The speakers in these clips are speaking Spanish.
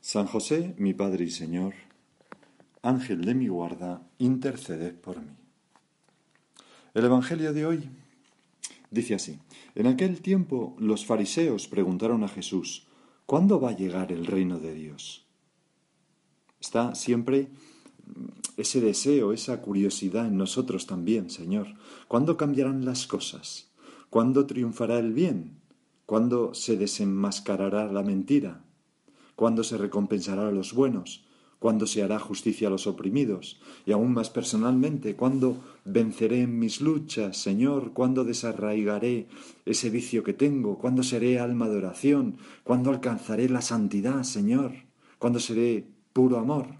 San José, mi Padre y Señor, Ángel de mi guarda, interceded por mí. El Evangelio de hoy dice así, en aquel tiempo los fariseos preguntaron a Jesús, ¿cuándo va a llegar el reino de Dios? Está siempre ese deseo, esa curiosidad en nosotros también, Señor. ¿Cuándo cambiarán las cosas? ¿Cuándo triunfará el bien? ¿Cuándo se desenmascarará la mentira? Cuándo se recompensará a los buenos, cuándo se hará justicia a los oprimidos, y aún más personalmente, cuándo venceré en mis luchas, Señor, cuándo desarraigaré ese vicio que tengo, cuándo seré alma de oración, cuándo alcanzaré la santidad, Señor, cuándo seré puro amor.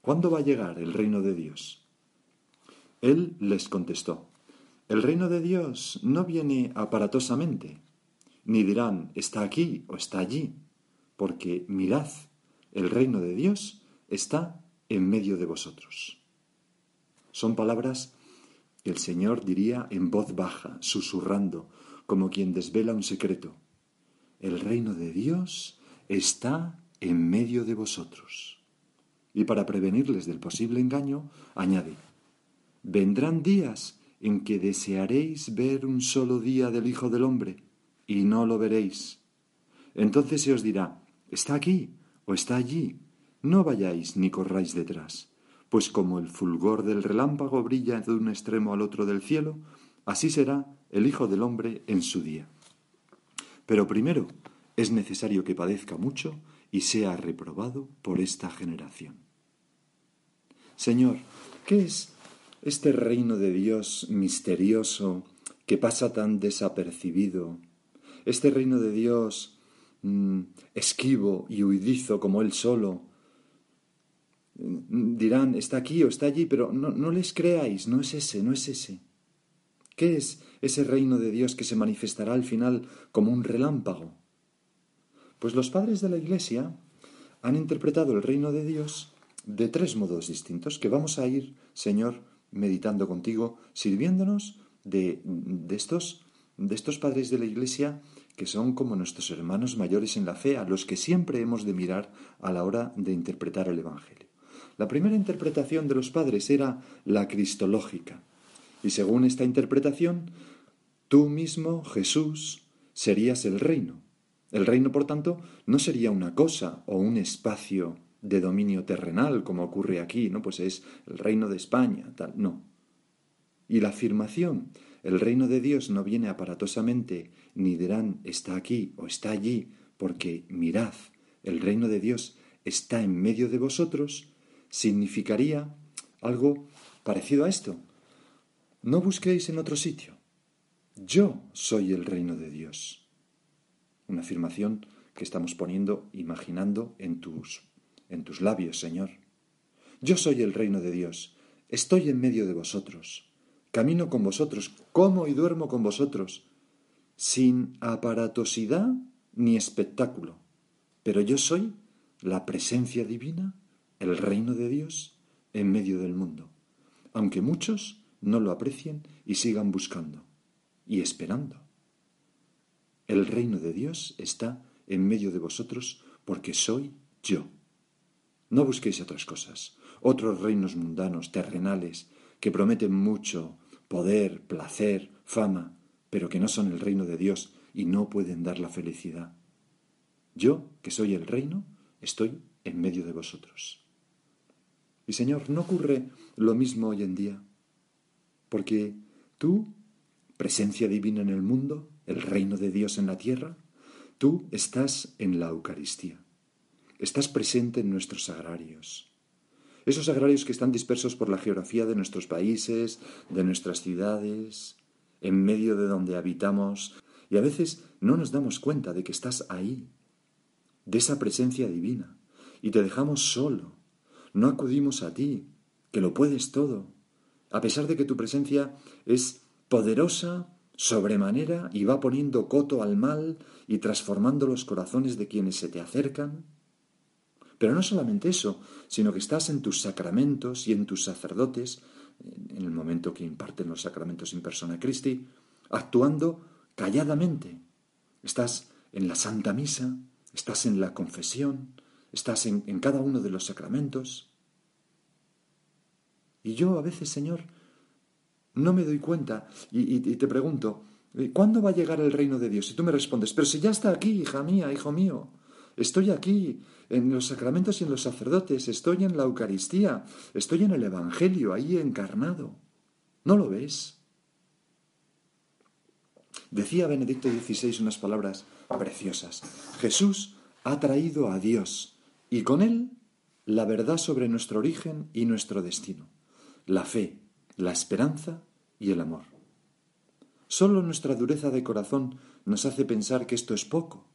¿Cuándo va a llegar el reino de Dios? Él les contestó, el reino de Dios no viene aparatosamente, ni dirán, está aquí o está allí porque mirad, el reino de Dios está en medio de vosotros. Son palabras que el Señor diría en voz baja, susurrando, como quien desvela un secreto. El reino de Dios está en medio de vosotros. Y para prevenirles del posible engaño, añade, vendrán días en que desearéis ver un solo día del Hijo del Hombre, y no lo veréis. Entonces se os dirá, Está aquí o está allí. No vayáis ni corráis detrás, pues como el fulgor del relámpago brilla de un extremo al otro del cielo, así será el Hijo del Hombre en su día. Pero primero es necesario que padezca mucho y sea reprobado por esta generación. Señor, ¿qué es este reino de Dios misterioso que pasa tan desapercibido? Este reino de Dios Mm, esquivo y huidizo como él solo. Mm, dirán, está aquí o está allí, pero no, no les creáis, no es ese, no es ese. ¿Qué es ese reino de Dios que se manifestará al final como un relámpago? Pues los padres de la Iglesia han interpretado el reino de Dios de tres modos distintos que vamos a ir, Señor, meditando contigo, sirviéndonos de, de, estos, de estos padres de la Iglesia que son como nuestros hermanos mayores en la fe, a los que siempre hemos de mirar a la hora de interpretar el Evangelio. La primera interpretación de los padres era la cristológica, y según esta interpretación, tú mismo, Jesús, serías el reino. El reino, por tanto, no sería una cosa o un espacio de dominio terrenal, como ocurre aquí, ¿no? Pues es el reino de España, tal, no. Y la afirmación el reino de Dios no viene aparatosamente, ni dirán está aquí o está allí, porque mirad, el reino de Dios está en medio de vosotros, significaría algo parecido a esto. No busquéis en otro sitio. Yo soy el reino de Dios. Una afirmación que estamos poniendo, imaginando en tus, en tus labios, Señor. Yo soy el reino de Dios. Estoy en medio de vosotros. Camino con vosotros, como y duermo con vosotros, sin aparatosidad ni espectáculo. Pero yo soy la presencia divina, el reino de Dios, en medio del mundo, aunque muchos no lo aprecien y sigan buscando y esperando. El reino de Dios está en medio de vosotros porque soy yo. No busquéis otras cosas, otros reinos mundanos, terrenales, que prometen mucho, poder, placer, fama, pero que no son el reino de Dios y no pueden dar la felicidad. Yo, que soy el reino, estoy en medio de vosotros. Y Señor, ¿no ocurre lo mismo hoy en día? Porque tú, presencia divina en el mundo, el reino de Dios en la tierra, tú estás en la Eucaristía, estás presente en nuestros sagrarios, esos agrarios que están dispersos por la geografía de nuestros países, de nuestras ciudades, en medio de donde habitamos, y a veces no nos damos cuenta de que estás ahí. de esa presencia divina y te dejamos solo. No acudimos a ti, que lo puedes todo, a pesar de que tu presencia es poderosa sobremanera y va poniendo coto al mal y transformando los corazones de quienes se te acercan. Pero no solamente eso, sino que estás en tus sacramentos y en tus sacerdotes, en el momento que imparten los sacramentos en persona Christi, actuando calladamente. Estás en la Santa Misa, estás en la confesión, estás en, cada uno de los sacramentos. Y yo a veces, Señor, no me doy cuenta y, te pregunto, eh, ¿cuándo va a llegar el reino de Dios? Y tú me respondes, pero si ya está aquí, hija mía, hijo mío. Estoy aquí en los sacramentos y en los sacerdotes, estoy en la Eucaristía, estoy en el Evangelio, ahí encarnado. ¿No lo ves? Decía Benedicto XVI unas palabras preciosas. Jesús ha traído a Dios y con él la verdad sobre nuestro origen y nuestro destino la fe, la esperanza y el amor. Solo nuestra dureza de corazón nos hace pensar que esto es poco.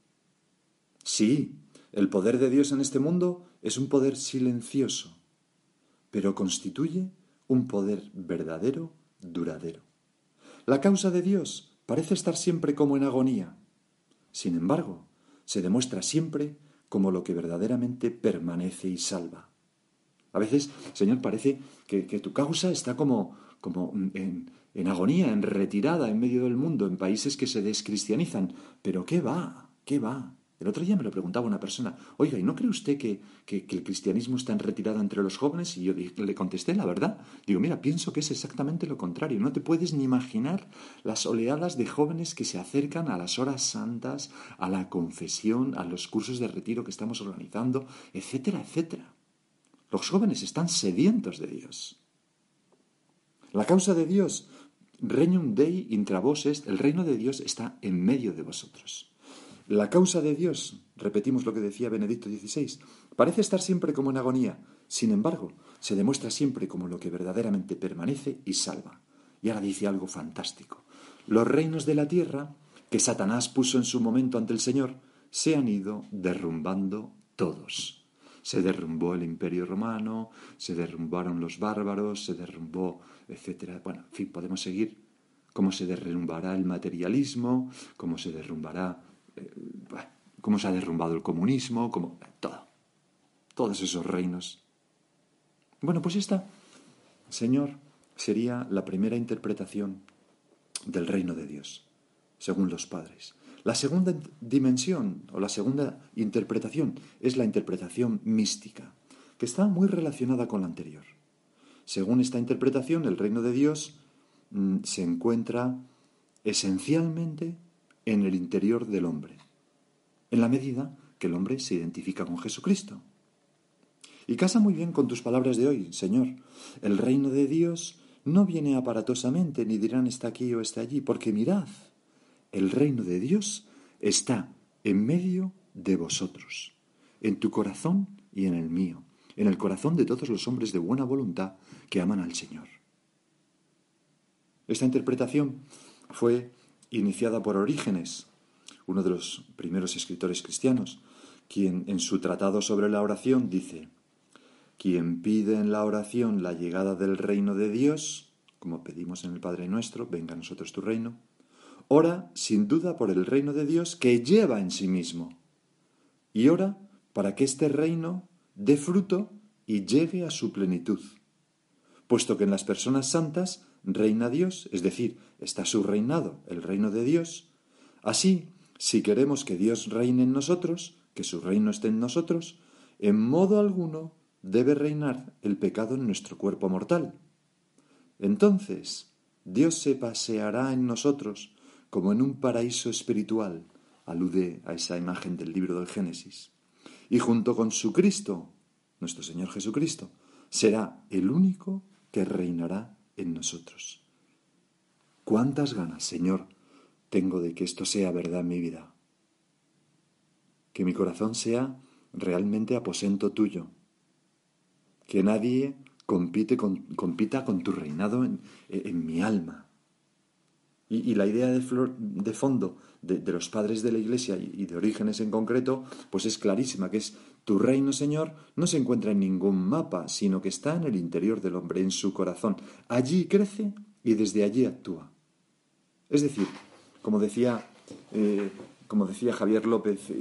Sí, el poder de Dios en este mundo es un poder silencioso, pero constituye un poder verdadero, duradero. La causa de Dios parece estar siempre como en agonía. Sin embargo, se demuestra siempre como lo que verdaderamente permanece y salva. A veces, Señor, parece que, tu causa está como, como en, en agonía, en retirada en medio del mundo, en países que se descristianizan. Pero ¿qué va? ¿Qué va? El otro día me lo preguntaba una persona, oiga, ¿y no cree usted que, que, el cristianismo está en retirada entre los jóvenes? Y yo le contesté la verdad. Digo, mira, pienso que es exactamente lo contrario. No te puedes ni imaginar las oleadas de jóvenes que se acercan a las horas santas, a la confesión, a los cursos de retiro que estamos organizando, etcétera, etcétera. Los jóvenes están sedientos de Dios. La causa de Dios, regnum Dei intra el reino de Dios está en medio de vosotros. La causa de Dios, repetimos lo que decía Benedicto XVI, parece estar siempre como en agonía, sin embargo, se demuestra siempre como lo que verdaderamente permanece y salva. Y ahora dice algo fantástico. Los reinos de la tierra, que Satanás puso en su momento ante el Señor, se han ido derrumbando todos se derrumbó el imperio romano, se derrumbaron los bárbaros, se derrumbó, etc. Bueno, en fin, podemos seguir cómo se derrumbará el materialismo, cómo se derrumbará, cómo se ha derrumbado el comunismo, como todo, todos esos reinos. Bueno, pues esta, Señor, sería la primera interpretación del reino de Dios, según los padres. La segunda dimensión o la segunda interpretación es la interpretación mística, que está muy relacionada con la anterior. Según esta interpretación, el reino de Dios mm, se encuentra esencialmente en el interior del hombre, en la medida que el hombre se identifica con Jesucristo. Y casa muy bien con tus palabras de hoy, Señor. El reino de Dios no viene aparatosamente, ni dirán está aquí o está allí, porque mirad, el reino de Dios está en medio de vosotros, en tu corazón y en el mío, en el corazón de todos los hombres de buena voluntad que aman al Señor. Esta interpretación fue iniciada por Orígenes, uno de los primeros escritores cristianos, quien en su tratado sobre la oración dice, quien pide en la oración la llegada del reino de Dios, como pedimos en el Padre nuestro, venga a nosotros tu reino, Ora, sin duda, por el reino de Dios que lleva en sí mismo. Y ora para que este reino dé fruto y llegue a su plenitud. Puesto que en las personas santas reina Dios, es decir, está su reinado, el reino de Dios, así, si queremos que Dios reine en nosotros, que su reino esté en nosotros, en modo alguno debe reinar el pecado en nuestro cuerpo mortal. Entonces, Dios se paseará en nosotros como en un paraíso espiritual, alude a esa imagen del libro del Génesis. Y junto con su Cristo, nuestro Señor Jesucristo, será el único que reinará en nosotros. ¿Cuántas ganas, Señor, tengo de que esto sea verdad en mi vida? Que mi corazón sea realmente aposento tuyo. Que nadie compite compita con tu reinado en, mi alma Y, la idea de, de fondo de, los padres de la Iglesia y, de orígenes en concreto, pues es clarísima, que es tu reino, Señor, no se encuentra en ningún mapa, sino que está en el interior del hombre, en su corazón. Allí crece y desde allí actúa. Es decir, como decía, eh, como decía Javier López eh,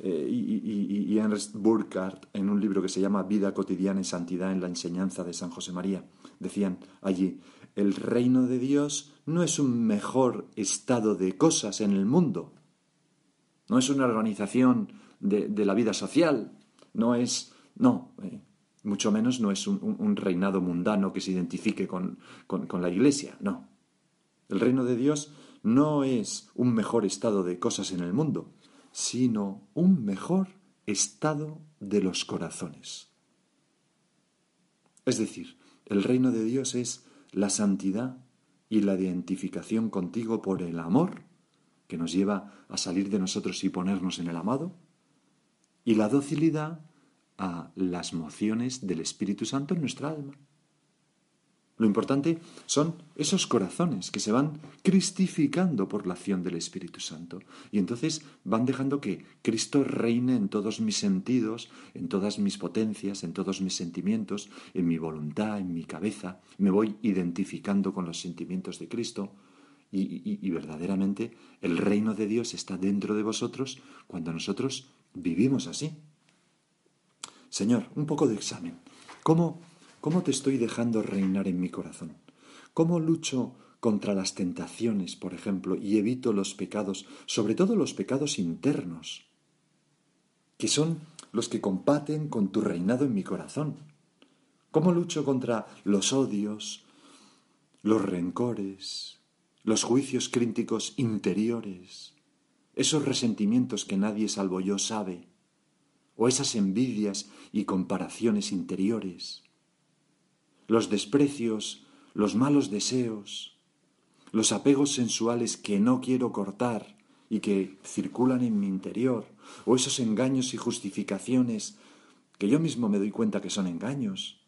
eh, y, y, Ernst Burkhardt en un libro que se llama Vida cotidiana y santidad en la enseñanza de San José María, decían allí, el reino de Dios no es un mejor estado de cosas en el mundo, no es una organización de, la vida social, no es, no, eh, mucho menos no es un, reinado mundano que se identifique con, con la Iglesia, no. El reino de Dios no es un mejor estado de cosas en el mundo, sino un mejor estado de los corazones. Es decir, el reino de Dios es la santidad y la identificación contigo por el amor que nos lleva a salir de nosotros y ponernos en el amado, y la docilidad a las mociones del Espíritu Santo en nuestra alma. Lo importante son esos corazones que se van cristificando por la acción del Espíritu Santo. Y entonces van dejando que Cristo reine en todos mis sentidos, en todas mis potencias, en todos mis sentimientos, en mi voluntad, en mi cabeza. Me voy identificando con los sentimientos de Cristo. Y, y verdaderamente el reino de Dios está dentro de vosotros cuando nosotros vivimos así. Señor, un poco de examen. ¿Cómo ¿Cómo te estoy dejando reinar en mi corazón? ¿Cómo lucho contra las tentaciones, por ejemplo, y evito los pecados, sobre todo los pecados internos, que son los que combaten con tu reinado en mi corazón? ¿Cómo lucho contra los odios, los rencores, los juicios críticos interiores, esos resentimientos que nadie salvo yo sabe, o esas envidias y comparaciones interiores? los desprecios, los malos deseos, los apegos sensuales que no quiero cortar y que circulan en mi interior, o esos engaños y justificaciones que yo mismo me doy cuenta que son engaños,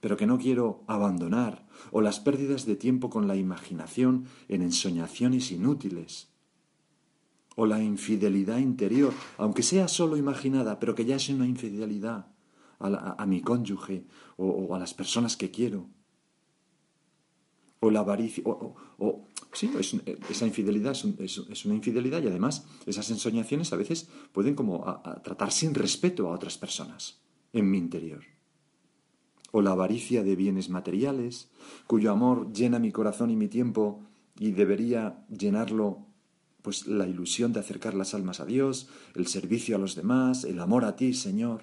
pero que no quiero abandonar, o las pérdidas de tiempo con la imaginación en ensoñaciones inútiles, o la infidelidad interior, aunque sea solo imaginada, pero que ya es una infidelidad, a, mi cónyuge o, a las personas que quiero. O la avaricia, o, sí, esa infidelidad es, una infidelidad y además esas ensoñaciones a veces pueden como tratar sin respeto a otras personas en mi interior. O la avaricia de bienes materiales, cuyo amor llena mi corazón y mi tiempo y debería llenarlo pues la ilusión de acercar las almas a Dios, el servicio a los demás, el amor a ti, Señor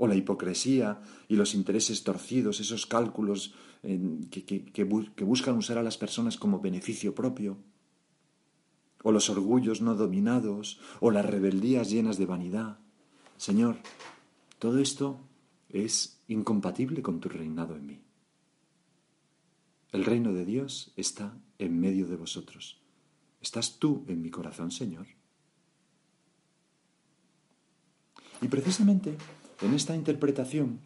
o la hipocresía y los intereses torcidos, esos cálculos que, buscan usar a las personas como beneficio propio, o los orgullos no dominados, o las rebeldías llenas de vanidad. Señor, todo esto es incompatible con tu reinado en mí. El reino de Dios está en medio de vosotros. ¿Estás tú en mi corazón, Señor? Y precisamente en esta interpretación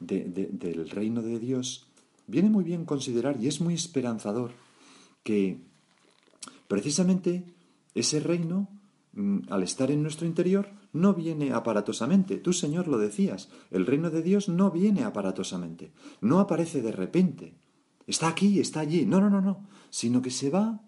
del reino de Dios viene muy bien considerar y es muy esperanzador que precisamente ese reino, mm, al estar en nuestro interior, no viene aparatosamente. Tú, Señor, lo decías, el reino de Dios no viene aparatosamente, no aparece de repente. Está aquí, está allí. No, no, no, no, sino que se va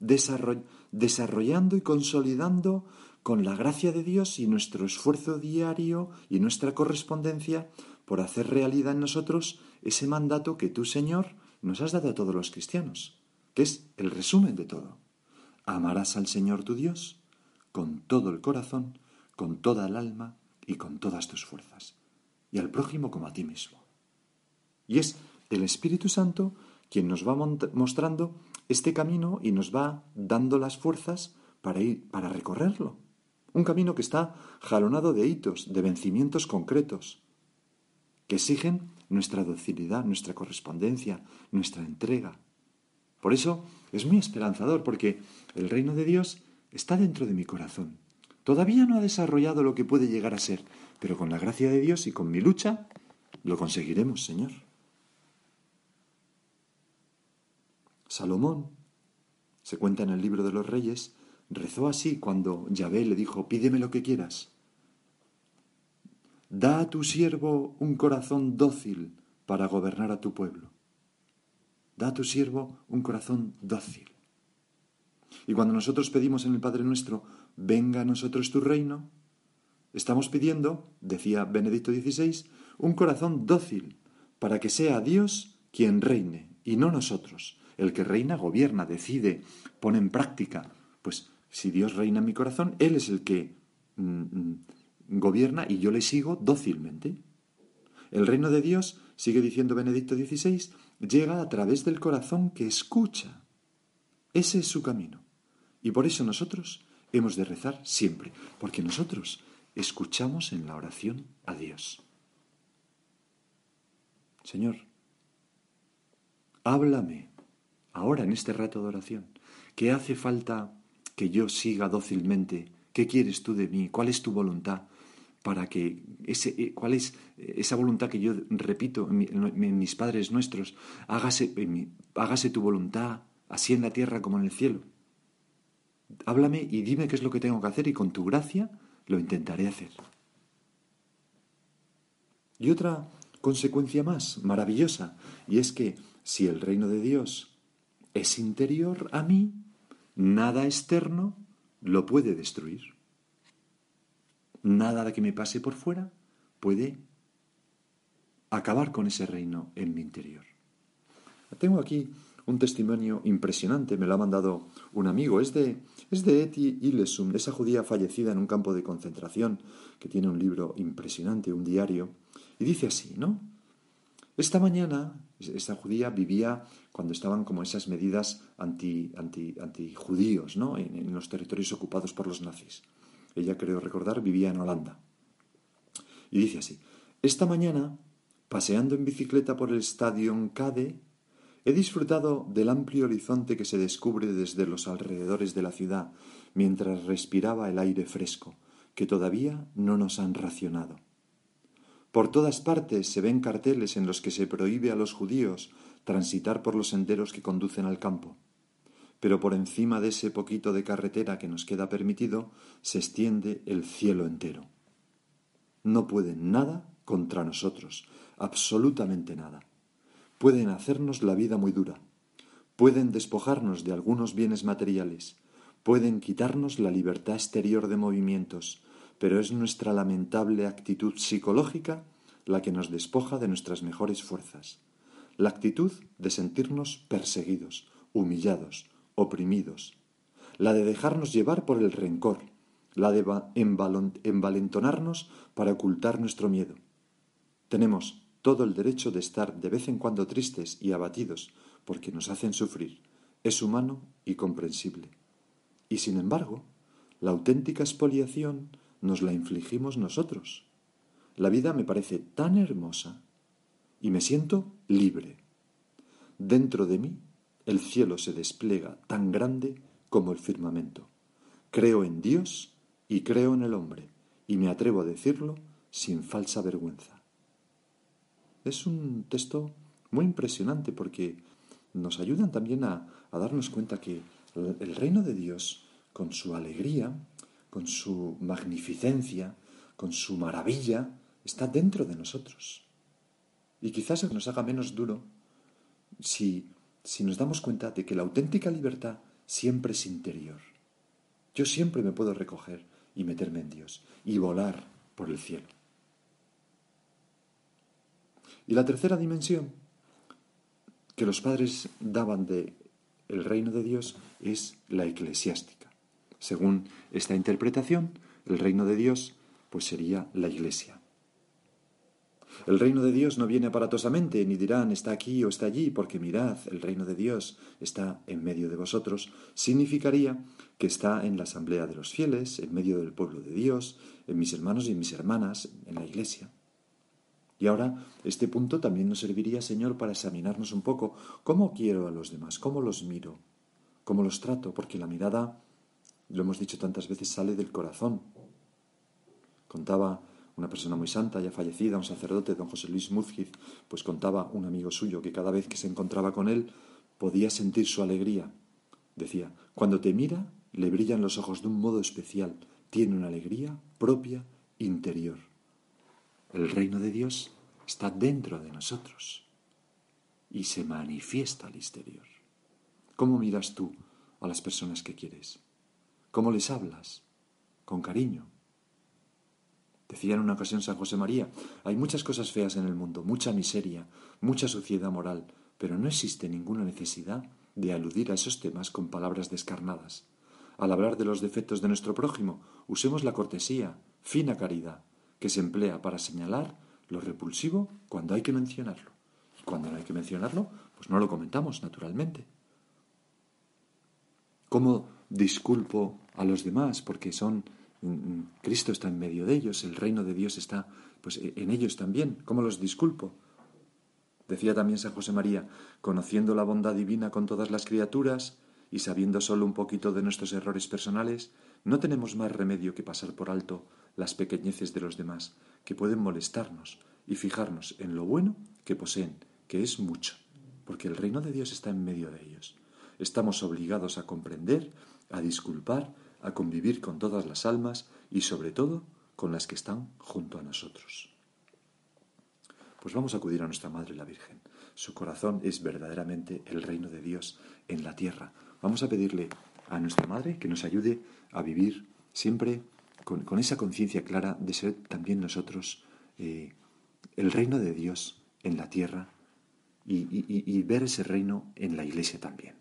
desarrollando y consolidando con la gracia de Dios y nuestro esfuerzo diario y nuestra correspondencia por hacer realidad en nosotros ese mandato que tú, Señor, nos has dado a todos los cristianos, que es el resumen de todo. Amarás al Señor tu Dios con todo el corazón, con toda el alma y con todas tus fuerzas, y al prójimo como a ti mismo. Y es el Espíritu Santo quien nos va mostrando este camino y nos va dando las fuerzas para ir para recorrerlo. Un camino que está jalonado de hitos, de vencimientos concretos, que exigen nuestra docilidad, nuestra correspondencia, nuestra entrega. Por eso es muy esperanzador, porque el reino de Dios está dentro de mi corazón. Todavía no ha desarrollado lo que puede llegar a ser, pero con la gracia de Dios y con mi lucha lo conseguiremos, Señor. Salomón se cuenta en el libro de los reyes, rezó así cuando Yahvé le dijo, pídeme lo que quieras. Da a tu siervo un corazón dócil para gobernar a tu pueblo. Da a tu siervo un corazón dócil. Y cuando nosotros pedimos en el Padre nuestro, venga a nosotros tu reino, estamos pidiendo, decía Benedicto XVI, un corazón dócil para que sea Dios quien reine y no nosotros. El que reina gobierna, decide, pone en práctica. Pues si Dios reina en mi corazón, Él es el que mm, mm, gobierna y yo le sigo dócilmente. El reino de Dios, sigue diciendo Benedicto XVI, llega a través del corazón que escucha. Ese es su camino. Y por eso nosotros hemos de rezar siempre, porque nosotros escuchamos en la oración a Dios. Señor, háblame ahora en este rato de oración. ¿Qué hace falta que yo siga dócilmente? ¿Qué quieres tú de mí? ¿Cuál es tu voluntad? Para que eh, ¿Cuál es esa voluntad que yo repito en, mis padres nuestros? Hágase, hágase tu voluntad, así en la tierra como en el cielo. Háblame y dime qué es lo que tengo que hacer y con tu gracia lo intentaré hacer. Y otra consecuencia más maravillosa, y es que si el reino de Dios es interior a mí, nada externo lo puede destruir. Nada que me pase por fuera puede acabar con ese reino en mi interior. Tengo aquí un testimonio impresionante, me lo ha mandado un amigo, es de, es de Eti Ilesum, esa judía fallecida en un campo de concentración, que tiene un libro impresionante, un diario, y dice así, ¿no? Esta mañana, esta judía vivía cuando estaban como esas medidas anti, antijudíos, ¿no? En, en, los territorios ocupados por los nazis. Ella, creo recordar, vivía en Holanda. Y dice así, esta mañana, paseando en bicicleta por el estadio Cade, he disfrutado del amplio horizonte que se descubre desde los alrededores de la ciudad mientras respiraba el aire fresco, que todavía no nos han racionado. Por todas partes se ven carteles en los que se prohíbe a los judíos transitar por los senderos que conducen al campo. Pero por encima de ese poquito de carretera que nos queda permitido se extiende el cielo entero. No pueden nada contra nosotros, absolutamente nada. Pueden hacernos la vida muy dura, pueden despojarnos de algunos bienes materiales, pueden quitarnos la libertad exterior de movimientos, pero es nuestra lamentable actitud psicológica la que nos despoja de nuestras mejores fuerzas, la actitud de sentirnos perseguidos, humillados, oprimidos, la de dejarnos llevar por el rencor, la de envalentonarnos para ocultar nuestro miedo. Tenemos todo el derecho de estar de vez en cuando tristes y abatidos porque nos hacen sufrir. Es humano y comprensible. Y sin embargo, la auténtica expoliación nos la infligimos nosotros. La vida me parece tan hermosa y me siento libre. Dentro de mí el cielo se despliega tan grande como el firmamento. Creo en Dios y creo en el hombre, y me atrevo a decirlo sin falsa vergüenza. Es un texto muy impresionante porque nos ayudan también a, a darnos cuenta que el reino de Dios, con su alegría, con su magnificencia, con su maravilla, está dentro de nosotros. Y quizás nos haga menos duro si, si nos damos cuenta de que la auténtica libertad siempre es interior. Yo siempre me puedo recoger y meterme en Dios y volar por el cielo. Y la tercera dimensión que los padres daban de el reino de Dios es la eclesiástica. Según esta interpretación, el reino de Dios pues sería la Iglesia. El reino de Dios no viene aparatosamente, ni dirán está aquí o está allí, porque mirad, el reino de Dios está en medio de vosotros, significaría que está en la asamblea de los fieles, en medio del pueblo de Dios, en mis hermanos y en mis hermanas, en la Iglesia. Y ahora, este punto también nos serviría, Señor, para examinarnos un poco cómo quiero a los demás, cómo los miro, cómo los trato, porque la mirada lo hemos dicho tantas veces, sale del corazón. Contaba una persona muy santa, ya fallecida, un sacerdote, don José Luis Muzquiz, pues contaba un amigo suyo que cada vez que se encontraba con él podía sentir su alegría. Decía, cuando te mira, le brillan los ojos de un modo especial, tiene una alegría propia, interior. El reino de Dios está dentro de nosotros y se manifiesta al exterior. ¿Cómo miras tú a las personas que quieres? ¿Cómo les hablas? Con cariño. Decía en una ocasión San José María, hay muchas cosas feas en el mundo, mucha miseria, mucha suciedad moral, pero no existe ninguna necesidad de aludir a esos temas con palabras descarnadas. Al hablar de los defectos de nuestro prójimo, usemos la cortesía, fina caridad, que se emplea para señalar lo repulsivo cuando hay que mencionarlo. Y cuando no hay que mencionarlo, pues no lo comentamos, naturalmente. ¿Cómo disculpo a los demás porque son mm, mm, Cristo está en medio de ellos, el reino de Dios está pues e, en ellos también. ¿Cómo los disculpo? Decía también San José María, conociendo la bondad divina con todas las criaturas y sabiendo solo un poquito de nuestros errores personales, no tenemos más remedio que pasar por alto las pequeñeces de los demás, que pueden molestarnos, y fijarnos en lo bueno que poseen, que es mucho, porque el reino de Dios está en medio de ellos. Estamos obligados a comprender, a disculpar, a convivir con todas las almas y sobre todo con las que están junto a nosotros. Pues vamos a acudir a nuestra Madre la Virgen. Su corazón es verdaderamente el reino de Dios en la tierra. Vamos a pedirle a nuestra Madre que nos ayude a vivir siempre con, esa conciencia clara de ser también nosotros eh, el reino de Dios en la tierra y ver ese reino en la iglesia también.